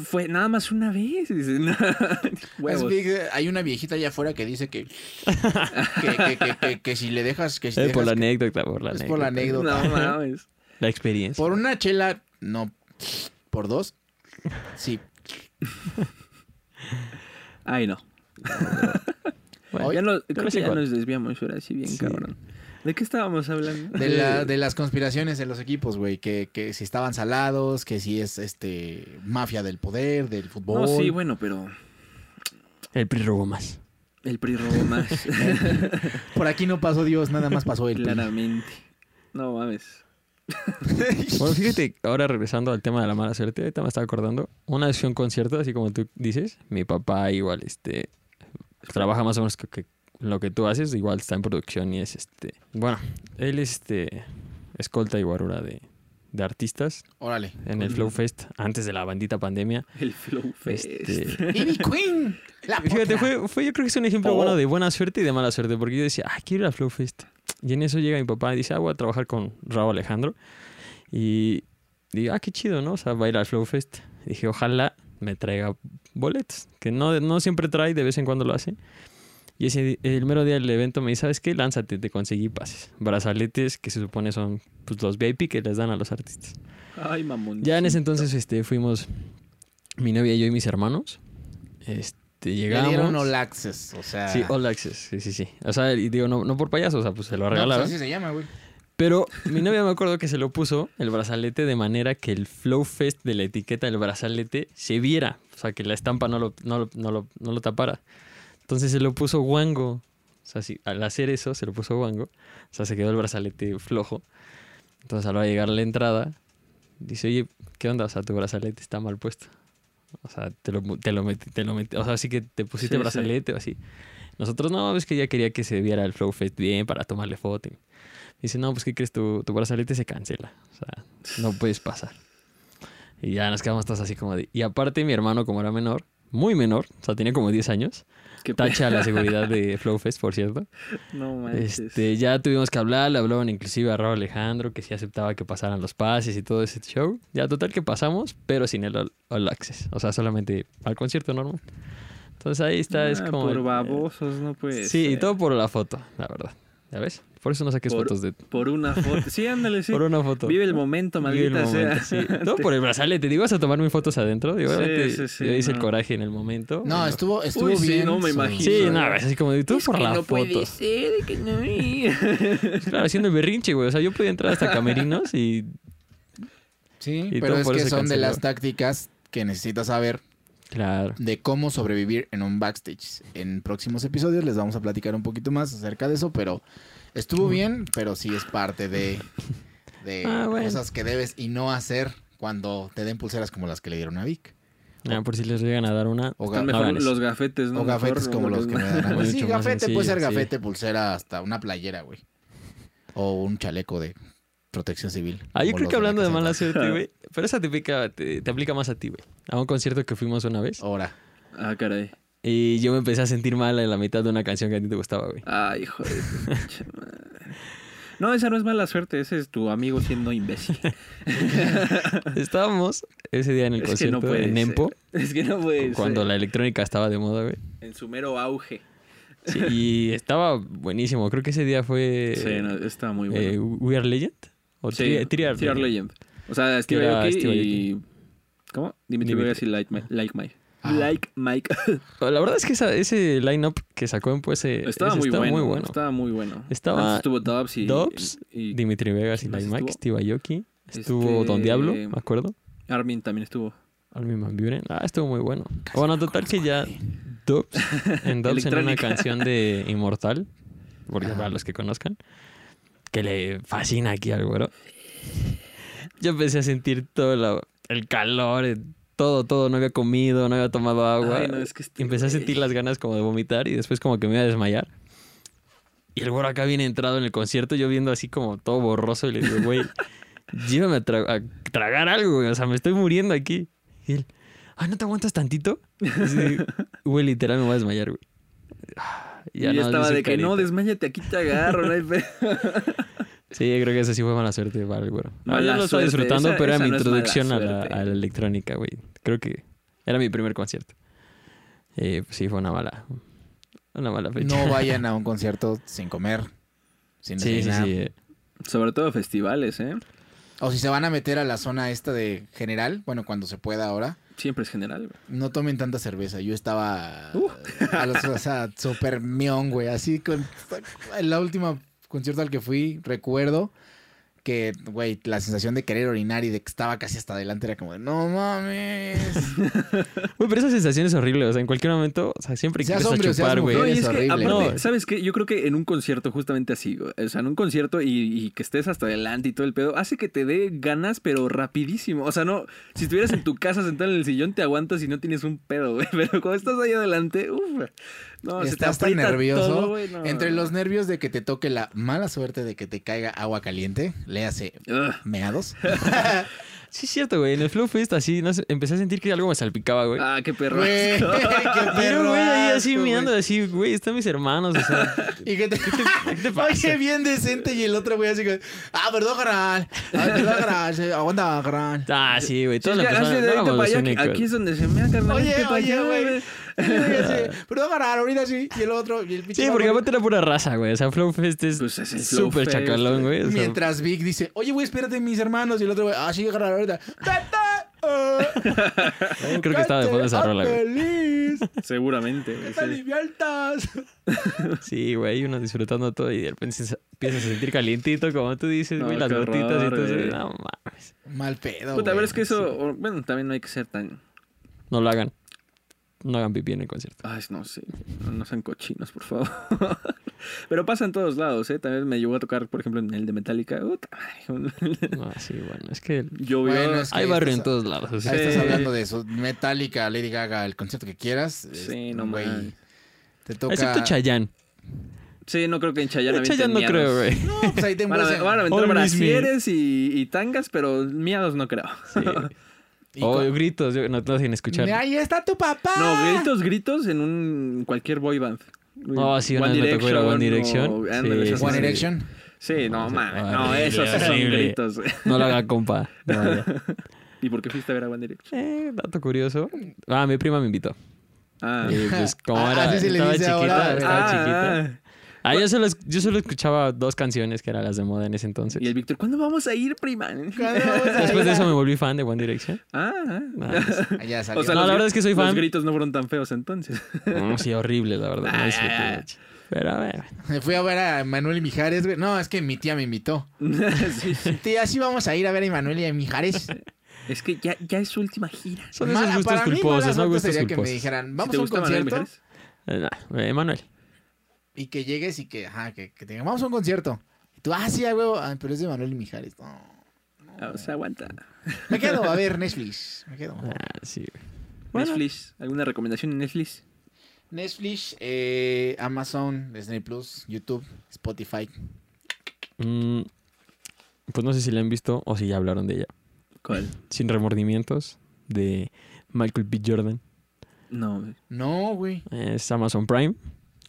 Fue nada más una vez. *laughs*
Es hay una viejita allá afuera que dice que que, que, que, que- que si le dejas que si *laughs*
Eh, por la
que-
anécdota, por la
es
anécdota.
por la anécdota.
No *laughs* mames.
La experiencia.
Por una chela, no. Por dos, sí.
Ay, no.
Bueno,
ya no, creo que ya nos desviamos ahora sí bien,
Sí.
cabrón. ¿De qué estábamos hablando?
De, la, de las conspiraciones en los equipos, güey. Que, que si estaban salados, que si es este mafia del poder, del fútbol.
No, sí, bueno, pero
El PRI robó más.
el PRI robó más. *laughs*
Por aquí no pasó Dios, nada más pasó el PRI.
Claramente. No mames. *laughs*
Bueno, fíjate, ahora regresando al tema de la mala suerte, ahorita me estaba acordando, una vez fui a un concierto, así como tú dices, mi papá igual, este, trabaja más o menos que, que lo que tú haces, igual está en producción y es, este, bueno, él es, este, escolta y guarura de, de artistas
Órale.
en el Flow Fest antes de la bandita pandemia.
El Flow Fest.
Este, *laughs*
Ivy Queen. La
Fíjate, fue, fue yo creo que es un ejemplo
Oh.
bueno de buena suerte y de mala suerte, porque yo decía, ah, quiero ir a Flow Fest. Y en eso llega mi papá y dice, ah, voy a trabajar con Raúl Alejandro. Y digo, ah, qué chido, ¿no? O sea, va a ir al Flow Fest. Y dije, ojalá me traiga boletos, que no, no siempre trae, de vez en cuando lo hace. Y ese, el mero día del evento me dice, ¿sabes qué? Lánzate, te conseguí pases. Brazaletes que se supone son pues, los VIP que les dan a los artistas.
Ay, mamón.
Ya en ese entonces este, fuimos mi novia, yo y mis hermanos. Este, este,
Le
llegamos.
dieron all access, o sea...
Sí, All Access, sí, sí, sí. O sea, y digo, no, no por payaso, o sea, pues se lo
No, pues
regalaron.
así se llama, güey.
Pero mi novia me acuerdo que se lo puso el brazalete de manera que el Flow Fest de la etiqueta del brazalete se viera. O sea, que la estampa no lo, no lo, no lo, no lo tapara. Entonces se lo puso Wango. O sea, sí, al hacer eso se lo puso Wango. O sea, se quedó el brazalete flojo. Entonces al llegar la entrada, dice, oye, ¿qué onda? O sea, tu brazalete está mal puesto. O sea, te lo, te lo metí, te lo metí. O sea, así que te pusiste
Sí,
brazalete o así. Nosotros no, es que ella quería que se viera el Flow Fest bien para tomarle foto. Dice, no, pues ¿qué crees? Tu, tu brazalete se cancela. O sea, no puedes pasar. Y ya nos quedamos todos así como de... Y aparte mi hermano, como era menor, muy menor, o sea, tenía como 10 años, tacha la seguridad de *laughs* Flowfest, por cierto.
No manches.
Este, ya tuvimos que hablar, le hablaban inclusive a Raúl Alejandro, que sí aceptaba que pasaran los pases y todo ese show. Ya total que pasamos, pero sin el all, all access. O sea, solamente al concierto normal. Entonces ahí está, es
Ah,
como...
Por babosos, no puede
Sí, y todo por la foto, la verdad. ¿Ya ves? Por eso no saques
Por-
fotos de...
Por una foto. Sí, ándale, sí. *laughs*
Por una foto.
Vive el momento,
el
maldita
momento,
sea.
sí. *laughs* Todo por el brazalete. Digo, vas a tomar mis fotos adentro. Digo,
Sí, sí, sí,
yo hice el
no.
coraje en el momento.
No, estuvo, estuvo
Uy, sí,
bien.
no me imagino.
Sí, no, es así como de tú por la foto.
ser, que no. *laughs*
Claro, haciendo el berrinche, güey. O sea, yo podía entrar hasta camerinos y.
Sí,
Y
pero es que son de las tácticas que necesitas saber
Claro.
de cómo sobrevivir en un backstage. En próximos episodios les vamos a platicar un poquito más acerca de eso, pero estuvo bien, pero sí es parte de, de
Ah, bueno.
cosas que debes y no hacer cuando te den pulseras como las que le dieron a Vic.
Ah, por si les llegan a dar una.
O, ga-
mejor los gafetes, ¿no?
o gafetes
Mejor,
como
¿no?
los que me dan a mí. Sí, gafete puede ser
sí.
gafete, pulsera, hasta una playera, güey. O un chaleco de protección civil.
Ah, yo creo que hablando de
la
mala suerte, güey. Pero esa te, pica- te, te aplica más a ti, güey. A un concierto que fuimos una vez.
Ahora.
Ah, caray.
Y yo me empecé a sentir mal en la mitad de una canción que a ti te gustaba, güey.
Ay, hijo de. No, esa no es mala suerte, ese es tu amigo siendo imbécil. *laughs*
Estábamos ese día en el
Es no
concierto
puede
en Nempo.
Es que no puede
Cuando
ser.
la electrónica estaba de moda, güey.
En su mero auge.
Sí, y estaba buenísimo. Creo que ese día fue.
Sí, no, estaba muy
eh,
bueno.
We Are Legend. O
Sí,
Tri- Tri Are Legend.
Legend. O sea, Steve Aoki y... ¿Cómo? Dimitri. Vegas y Like, Mi- like Mike.
Ah.
Like Mike. *laughs*
La verdad es que esa- ese line-up que sacó en pues
estaba,
ese
muy, bueno,
muy bueno.
Estaba muy bueno.
Estaba
estuvo Dobbs y...
Dobbs,
y
Dimitri Vegas y
¿quién más
Like Mike,
estuvo?
Steve Aoki. Estuvo
Este-
Don Diablo, me acuerdo.
Armin también estuvo.
Armin Van Buren. Ah, estuvo muy bueno.
Casi
bueno,
no
total que ya. Dubs, *laughs* en Dubs en una canción de *laughs* Inmortal, porque para los que conozcan, que le fascina aquí al güero. Yo empecé a sentir todo la- el calor, todo, todo. No había comido, no había tomado agua.
Ay, no, es que este
Empecé a
güey.
sentir las ganas como de vomitar y después como que me iba a desmayar. Y el güero acá viene entrado en el concierto, yo viendo así como todo borroso y le digo, güey, *laughs* llévame a, tra- a tragar algo, güey. O sea, me estoy muriendo aquí. Y él, ay, ¿no te aguantas tantito? *laughs* Güey, literal me voy a desmayar, güey. Ah,
Y
no,
estaba de que no, desmayate, aquí te agarro. No hay *laughs*
Sí, yo creo que esa sí fue mala suerte para el güero. No,
Mala
yo lo estaba disfrutando,
esa-
pero era mi
no
introducción a la,
suerte.
a la electrónica, güey. Creo que era mi primer concierto. Eh, pues sí, fue una mala, una mala fecha.
No vayan *laughs* a un concierto sin comer, sin
Sí, sí,
desayunar.
sí. eh.
Sobre todo festivales, ¿eh?
O si se van a meter a la zona esta de general, bueno, cuando se pueda ahora,
Siempre es general, güey.
no tomen tanta cerveza. Yo estaba
Uh.
a los, o sea, *laughs* súper mión, güey. Así con en la última concierto al que fui, recuerdo que, güey, la sensación de querer orinar y de que estaba casi hasta adelante era como de, no mames. *laughs*
Güey, pero esa sensación es horrible. O sea, en cualquier momento, o sea, siempre que
Seas hombre seas
chupar, güey.
No, y
es
es que, aparte. ¿sabes qué? Yo creo que en un concierto justamente así, güey, o sea, en un concierto y, y que estés hasta adelante y todo el pedo, hace que te dé ganas, pero rapidísimo. O sea, no, si estuvieras en tu casa sentado en el sillón, te aguantas y no tienes un pedo, güey. *laughs* Pero cuando estás ahí adelante, uff, no, se te
Estás tan
aprieta
nervioso.
todo, güey, no.
Entre los nervios de que te toque la mala suerte de que te caiga agua caliente, le hace
Ugh.
meados. *laughs*
Sí, es cierto, güey. En el Flow Fest así no sé, empecé a sentir que algo me salpicaba, güey.
Ah, qué perro.
Güey, qué *laughs*
Pero,
perro
güey, ahí así
güey.
mirando, así, güey, están mis hermanos, o sea. *laughs*
Y que te,
¿Qué te pasa?
Oye, bien decente. Y el otro güey así que, ah, perdón, carnal. Ah, perdón, carnal. Sí, Aguanta, carnal.
Ah, sí, güey.
Sí, es
la
que
los
allá, que aquí es donde se me carnal.
Oye, oye,
allá,
güey. *laughs* Sí, Perdón, carnal, ahorita sí. Y el otro, y el pinche
Sí, porque aparte era pura raza, güey. O sea, Flow Fest es
Pues
súper chacalón,
güey.
güey. o sea,
Mientras Vic dice, oye, güey, espérate, mis hermanos. Y el otro güey, ah, sí, carnal, ahorita. Ah, *laughs*
creo que estaba de fondo esa rola, güey.
feliz.
Seguramente, güey.
¡Están *laughs*
sí.
güey, uno disfrutando todo y de repente se empiezas a sentir calientito, como tú dices,
No,
güey, las gotitas y
güey.
No mames.
Mal pedo,
Puta, a
güey.
ver, es que eso, bueno, también no hay que ser tan...
No lo hagan. No hagan pipí en el concierto.
Ay, no sé, no, no sean cochinos, por favor. *laughs* Pero pasa en todos lados, ¿eh? También me llegó a tocar, por ejemplo, en el de Metallica.
No, sí, bueno, es que
Llovió.
Bueno, es que
hay barrio
estás-
en todos lados.
Ahí
Sí.
estás hablando de eso. Metallica, Lady Gaga, el concierto que quieras.
Sí,
es-
no
güey,
mames.
Te toca...
Excepto Chayanne.
Sí, no creo que en Chayanne
En Chayanne no creo, güey.
No, pues ahí te
Van a, van a aventar brasieres y, y tangas, pero miados no creo.
Sí. *laughs* O
con-
gritos, yo- no, no sin escuchar.
¡Ahí está tu papá!
No, gritos, gritos en un cualquier boy band.
Oh, sí, una vez me tocó ir a One Direction.
o-
Sí,
One. Direction.
Sí, no, mames. No, esos sí son gritos.
No lo haga, compa. No. *laughs*
¿Y por qué fuiste a ver a One Direction?
Eh, dato curioso. Ah, mi prima me invitó.
Ah,
Y pues como *laughs*
Ah,
era,
le
estaba chiquita,
ahora,
estaba
Ah,
chiquita.
Ah.
Yo solo, yo solo escuchaba dos canciones que eran las de moda en ese entonces.
Y el Víctor, ¿cuándo vamos a ir, prima?
¿Cuándo *laughs* vamos a
Después de eso me volví fan de One Direction.
Ah, ah.
Ah, *laughs*
Ah, ya salió.
O sea,
No,
los
la verdad es que soy
Los
fan.
gritos no fueron tan feos entonces. *laughs*
no, sí, horrible, la verdad. No disfruté mucho. Pero a ver.
Me fui a ver a Manuel y Mijares, güey. No, es que mi tía me invitó.
sí, sí.
Tía, sí vamos a ir a ver a Manuel y a Mijares.
Es que ya, ya es su última gira.
Son esos
Mala-
gustos
para mí,
culposos,
mala
no gustos
sería que me
culposos.
dijeran,
¿Sí
vamos a un
Manuel
concierto
Mijares?
Eh, nah, eh, Manuel.
Y que llegues y que, ajá, que, que te digan, vamos a un concierto. Y tú, ah, sí, a huevo. Ah, pero es de Manuel y Mijares. No.
Ah, O sea, aguanta.
Me quedo a ver *laughs* Netflix. Me quedo.
Ah, sí, güey. Bueno.
Netflix. ¿Alguna recomendación en Netflix?
Netflix, eh, Amazon, Disney Plus, YouTube, Spotify.
Mm, pues no sé si la han visto o si ya hablaron de ella.
¿Cuál? *laughs*
Sin remordimientos de Michael B. Jordan.
No. güey.
No, güey.
Es Amazon Prime,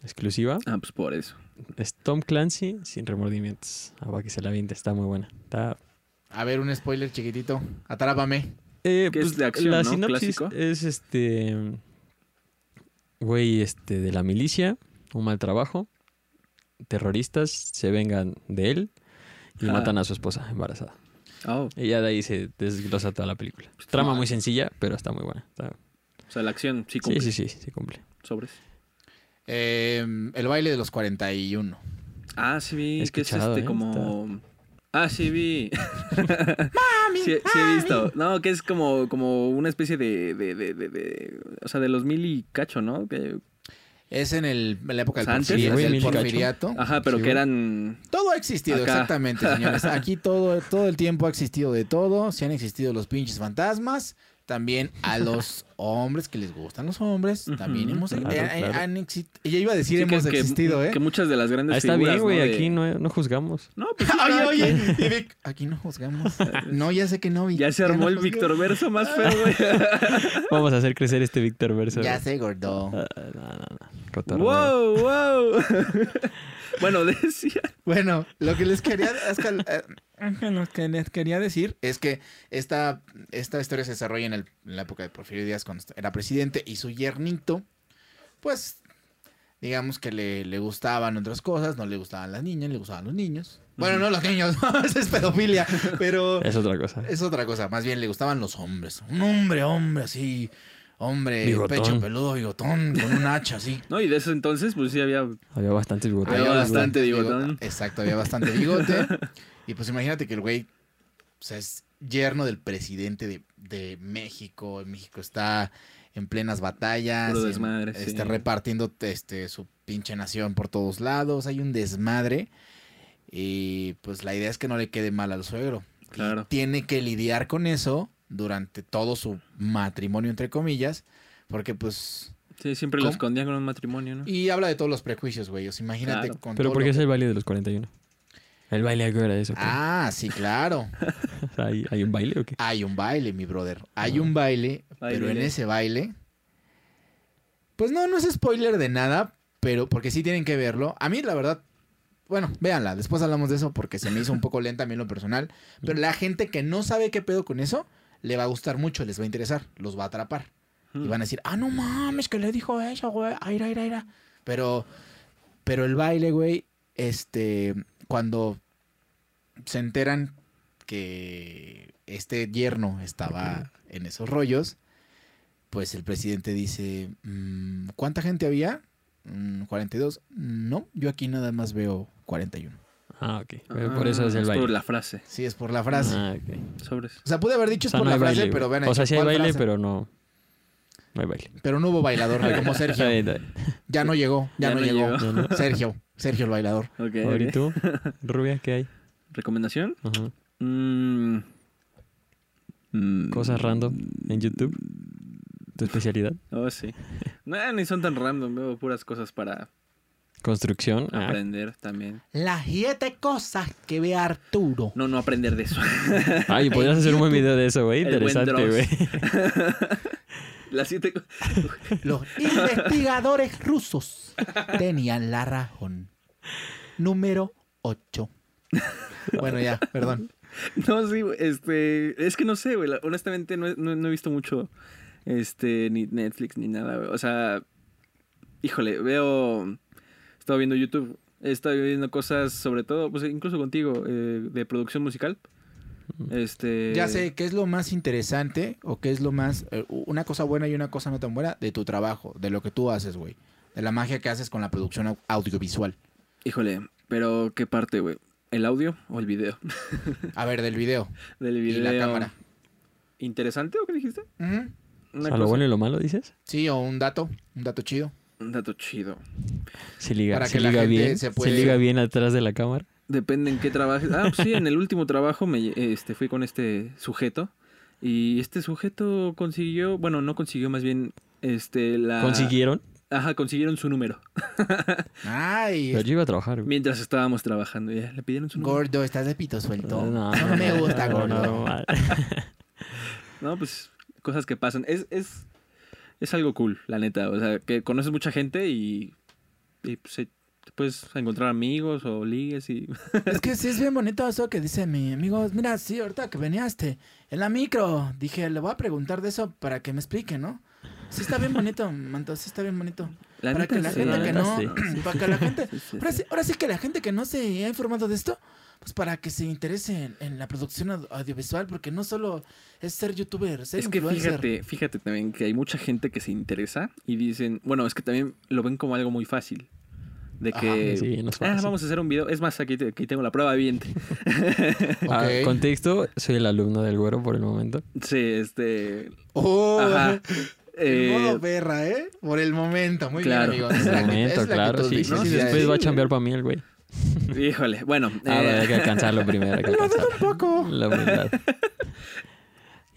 exclusiva.
Ah, pues por eso.
Es Tom Clancy sin remordimientos. Ah, para que se la viente, está muy buena. Está...
A ver, un spoiler chiquitito. Atrápame.
Eh,
Que es de acción,
la
¿no?
sinopsis
Clásico.
es este. Güey, este, de la milicia, un mal trabajo. Terroristas se vengan de él y
Ah.
matan a su esposa embarazada.
Oh,
Y ya de ahí se desglosa toda la película. Trama muy sencilla, pero está muy buena. Está-
o sea, la acción sí
Sí,
cumple.
sí, sí, sí cumple.
Sobres.
Eh, el baile de los 41.
Ah, sí vi.
He
que es este
¿eh?
como... Ah, sí vi. *laughs* Mami, sí, sí he visto. No, que es como, como una especie de, de, de, de- de- O sea, de los mil y cacho, ¿no? Que,
Es en, el, en la época del,
antes,
porfiri-
güey,
del porfiriato.
ajá, pero
Sí,
que eran...
Todo ha existido,
Acá.
exactamente, señores. Aquí todo, todo el tiempo ha existido de todo. Se han existido los pinches fantasmas. También a *laughs* los hombres que les gustan los hombres. También hemos
claro,
eh,
claro.
han exi- Ella iba a decir
sí, que-
hemos
que,
existido, ¿eh?
que muchas de las grandes
Ah, está
figuras,
bien, güey. Aquí no, no juzgamos.
No, pues sí, *laughs*
Oye, oye,
quien.
y Vic, aquí no juzgamos. No, ya sé que no. Vic,
Ya se
no
armó el. Víctor Verso más feo, *laughs* güey.
Vamos a hacer crecer este Víctor Verso.
Ya sé, gordo.
Ah, no, no, no. Cotorreo.
wow, wow. *laughs* bueno, decía...
Bueno, lo que les quería, es que, eh, lo que les quería decir es que esta, esta historia se desarrolla en, el- en la época de Porfirio Díaz cuando era presidente y su yernito, pues, digamos que le, le gustaban otras cosas, no le gustaban las niñas, le gustaban los niños. Bueno, no los niños, *laughs* es pedofilia, pero
Es otra cosa.
es otra cosa, más bien le gustaban los hombres. Un hombre, hombre, así, hombre,
Bigotón.
pecho peludo, bigotón, con un hacha, así. *laughs*
No, y de ese entonces, pues sí había...
Había bastantes bigotes.
Había bastante
bigote.
bigotón.
Exacto, había bastante bigote. *laughs* y pues imagínate que el güey, o sea, es yerno del presidente de, de México. México está en plenas batallas.
Puro
en-
desmadre, sí.
Está repartiendo este, su pinche nación por todos lados. Hay un desmadre. Y pues la idea es que no le quede mal al suegro. Y
Claro.
tiene que lidiar con eso durante todo su matrimonio, entre comillas. Porque pues...
Sí, siempre lo
¿Cómo?
escondían con un matrimonio, ¿no?
Y habla de todos los prejuicios, güey. O sea, imagínate
Claro.
con
Pero
todo
¿por qué
lo
es el baile de los 41? El baile algo era eso.
Ah, sí, claro. *laughs*
O sea, ¿hay, hay un baile o qué?
Hay un baile, mi brother. Hay
Ah.
un baile,
Baile.
pero en ese baile. Pues no, no es spoiler de nada, pero porque sí tienen que verlo. A mí, la verdad. Bueno, véanla, después hablamos de eso porque se me hizo un poco lenta a mí en lo personal. Pero la gente que no sabe qué pedo con eso, le va a gustar mucho, les va a interesar, los va a atrapar. Y
Mm.
van a decir, ah, no mames, que le dijo eso, güey. Aira, aira, aira. Pero, pero el baile, güey, este, cuando se enteran que este yerno estaba en esos rollos, pues el presidente dice, "Mm, ¿Cuánta gente había? Mm, 42. No, yo aquí nada más veo 41.
Ah, ok. por eso es
Ah,
el
por
baile.
la frase.
Sí, es por la frase.
Ah, ok.
Sobres.
O sea, pude haber dicho
O
es
sea,
por
no
la frase,
baile.
pero ven
o sea, sí hay
¿cuál
baile,
frase?
pero no. No hay baile.
Pero no hubo bailador, *laughs* como Sergio. Ya no llegó, ya,
Ya
no,
no
llegó.
llegó.
Ya no.
Sergio, Sergio el bailador.
Ok,
¿y tú? *laughs* Rubia, ¿qué hay?
¿Recomendación?
Ajá.
Mm. Mm.
Cosas random en YouTube. ¿Tu especialidad?
Oh, sí. *laughs* No, ni son tan random. Veo puras cosas para
Construcción. Ah,
aprender también.
Las siete cosas que ve Arturo.
No, no aprender de eso. *laughs*
Ay, podrías hacer un buen video de eso, güey. Interesante, güey. *laughs*
Las siete *laughs*
Los investigadores rusos tenían la razón. Número 8. Bueno, ya, perdón.
No, sí, güey, este... Es que no sé, güey. Honestamente no, he- no- no he visto mucho este ni Netflix ni nada, güey. O sea, híjole, veo... He estado viendo YouTube. He estado viendo cosas, sobre todo, pues incluso contigo, eh, de producción musical. Este...
Ya sé, ¿qué es lo más interesante o qué es lo más... eh, una cosa buena y una cosa no tan buena de tu trabajo, de lo que tú haces, güey? De la magia que haces con la producción au- audiovisual.
Híjole, pero ¿qué parte, güey? ¿El audio o el video?
A ver, del video *laughs*
Del
y
video.
la cámara.
¿Interesante o qué dijiste? Una
A lo bueno y lo malo, dices.
Sí, o un dato, un dato chido.
Un dato chido.
Se liga,
Para
se
que la
liga
gente
bien.
se
liga bien atrás de la cámara.
Depende en qué trabajes. Ah, pues sí, en el último trabajo me este fui con este sujeto y este sujeto consiguió, bueno, no consiguió más bien este la
¿Consiguieron?
Ajá, consiguieron su número
Ay,
Pero yo iba a trabajar, güey.
mientras estábamos trabajando, ya le pidieron su número.
gordo, estás de pito suelto.
No,
No, me gusta,
no,
gordo.
no.
No, pues cosas que pasan. Es es es algo cool, la neta, o sea, que conoces mucha gente y y pues, eh, te puedes encontrar amigos o ligues y *laughs*
Es que sí es bien bonito eso que dice mi amigo. Mira, sí, ahorita que veníaste en la micro, dije, le voy a preguntar de eso para que me explique, ¿no? Sí está bien bonito, manto, sí está bien bonito.
la
para
neta
que la
sí,
gente
la
que no,
sí.
para que la gente, *laughs* ahora
sí,
ahora sí que la gente que no se ha informado de esto, pues para que se interese en, en la producción au- audiovisual, porque no solo es ser youtuber, ser
Es que
influencer.
fíjate, fíjate también que hay mucha gente que se interesa y dicen, bueno, es que también lo ven como algo muy fácil. De
Ajá,
que,
sí,
ah, vamos a hacer un video. Es más, aquí, te- aquí tengo la prueba viviente. *laughs*
Ah,
Ok.
contexto, soy el alumno del güero por el momento.
Sí, este...
Oh,
Ajá. *laughs* Eh,
modo perra, ¿eh? Por el momento, muy
claro.
bien, amigo.
Por
Es
el momento, claro. Sí, sí, sí, después va a chambear para mí el güey.
Híjole, bueno.
Ah,
eh,
hay que alcanzarlo primero. *laughs*
Lo dudo
alcanzarlo.
un poco.
La *laughs* humildad.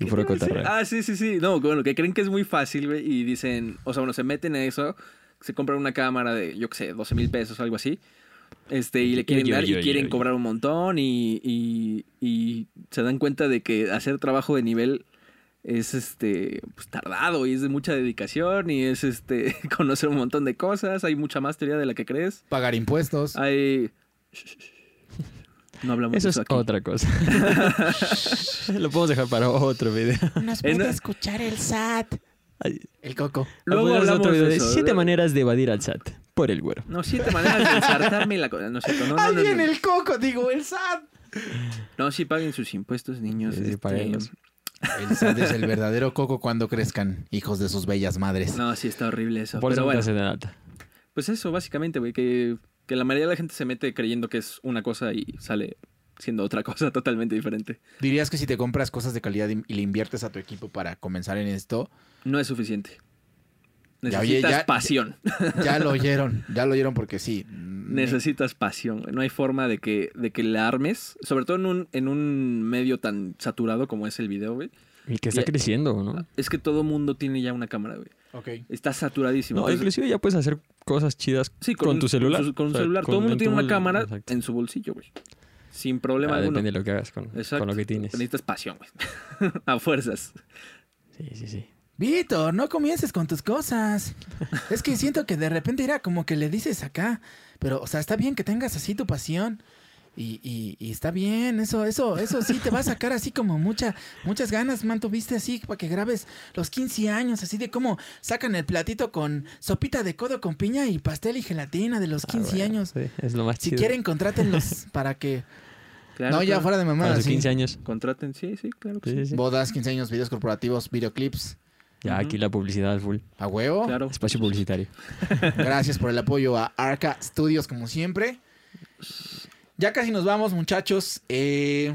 Y puro
¿qué iba a
cotorreo.
Ah, sí, sí, sí. No, bueno, que creen que es muy fácil, güey, y dicen, o sea, bueno, se meten en eso, se compran una cámara de, yo qué sé, 12 mil pesos o algo así. Este, y le quieren
Yo, yo,
dar
yo,
y quieren
yo.
cobrar un montón y, y, y se dan cuenta de que hacer trabajo de nivel es este pues tardado y es de mucha dedicación y es este *laughs* conocer un montón de cosas, hay mucha más teoría de la que crees.
Pagar impuestos.
Hay no hablamos
Eso
de
es
aquí.
otra cosa. *laughs* Lo podemos dejar para otro video.
Nos
En-
puede escuchar el SAT.
Ay,
El coco.
Luego hablamos
otro video
de eso.
siete maneras de evadir al SAT por el güero.
No, siete maneras de ensartarme la cosa. No, cierto, no, no, no,
el coco, digo, el SAT.
No, sí paguen sus impuestos, niños.
Sí, sí,
este.
El es el verdadero coco cuando crezcan, hijos de sus bellas madres.
No, sí está horrible eso.
Por eso
Pero bueno,
alta.
pues eso, básicamente, güey, que, que la mayoría de la gente se mete creyendo que es una cosa y sale siendo otra cosa *laughs* totalmente diferente.
Dirías que si te compras cosas de calidad y le inviertes a tu equipo para comenzar en esto,
No es suficiente. Necesitas
ya-
pasión.
ya lo oyeron, ya lo oyeron porque sí.
Necesitas pasión. güey. No hay forma de que, de que la armes, sobre todo en un, en un medio tan saturado como es el video, güey.
Y que está
Y-
creciendo, ¿no?
Es que todo mundo tiene ya una cámara, güey.
Ok.
Está saturadísimo.
No,
Entonces-
inclusive ya puedes hacer cosas chidas
Sí,
con,
un-
tu celular.
su- Con, un
O sea,
celular.
con-
Todo el mundo tiene una cámara
Exacto.
en su bolsillo, güey. Sin problema
Ah,
alguno.
depende de lo que hagas con, con lo que tienes.
Necesitas pasión, güey. *laughs* A fuerzas.
Sí, sí, sí.
Víctor, no comiences con tus cosas. Es que siento que de repente era como que le dices acá. Pero, o sea, está bien que tengas así tu pasión. Y, y, y está bien, eso, eso, eso sí te va a sacar así como mucha, muchas ganas, man. Tuviste así para que grabes los 15 años, así de cómo sacan el platito con sopita de codo con piña y pastel y gelatina de los 15
Ah, bueno,
años.
sí, es lo más
Si
chido.
quieren, contrátenlos *laughs* para que.
Claro,
no, ya fuera de
Para
mamada.
sus
sí.
15 años.
Contraten, sí, sí, claro que
Sí,
sí.
sí, sí.
Bodas, 15 años, videos corporativos, videoclips.
Ya aquí la publicidad al full.
A huevo.
Claro.
Espacio publicitario. *laughs*
Gracias por el apoyo a Arca Studios, como siempre. Ya casi nos vamos, muchachos. Eh,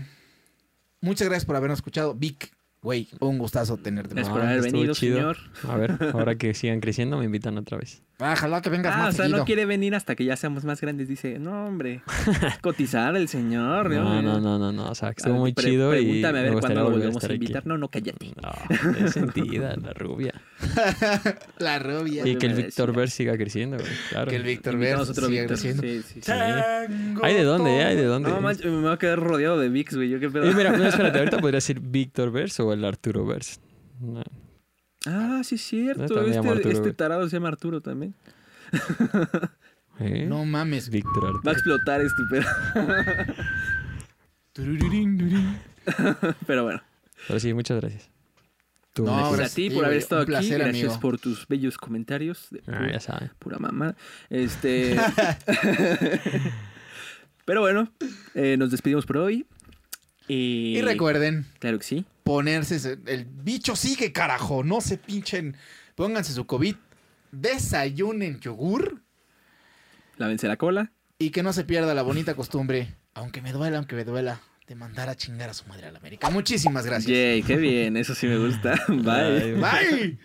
muchas gracias por habernos escuchado. Vic, güey, un gustazo tenerte.
Gracias
No,
por haber venido,
chido.
señor.
A ver, ahora *laughs* que sigan creciendo, me invitan otra vez.
Ah, Ojalá que vengas
Ah,
más
o sea,
seguido.
no quiere venir hasta que ya seamos más grandes. Dice, no, hombre, *laughs* cotizar el señor.
No, no, no, no, no. O sea, que estuvo muy
pre-
chido y
Pregúntame a
me
ver cuándo lo
a
volvemos a
aquí.
invitar. No, no, cállate.
No, es sentida, la rubia. *laughs*
La rubia.
Y que el Víctor. Ver siga creciendo, güey. Claro.
Que el Víctor Ver siga creciendo.
Sí, sí, sí.
Hay de dónde, ¿eh? Hay de dónde.
No, manches, me voy a quedar rodeado de VIX, güey. Yo qué pedo.
Eh, mira, no, *laughs* espérate, ahorita podría ser Víctor Verse o el Arturo Verse. No.
Ah, sí, es cierto. Este,
Arturo,
este tarado se llama Arturo también.
¿Eh?
No mames.
Víctor Arturo.
Va a explotar este pedo. Pero bueno.
Pero sí, muchas gracias. Tú,
No.
Gracias a ti por haber estado
placer,
aquí. Gracias
amigo.
por tus bellos comentarios. De
Ah,
pura,
ya saben.
pura mamá. Este. *laughs* Pero bueno, eh, nos despedimos por hoy. Y,
Y recuerden,
Claro que sí.
Ponerse. El bicho sigue, carajo. No se pinchen. Pónganse su COVID. Desayunen yogur.
Lávense la cola.
Y que no se pierda la bonita costumbre, aunque me duela, aunque me duela, de mandar a chingar a su madre a la América. Muchísimas gracias.
Yay, qué bien. Eso sí me gusta. *laughs* Bye.
Bye.
Bye.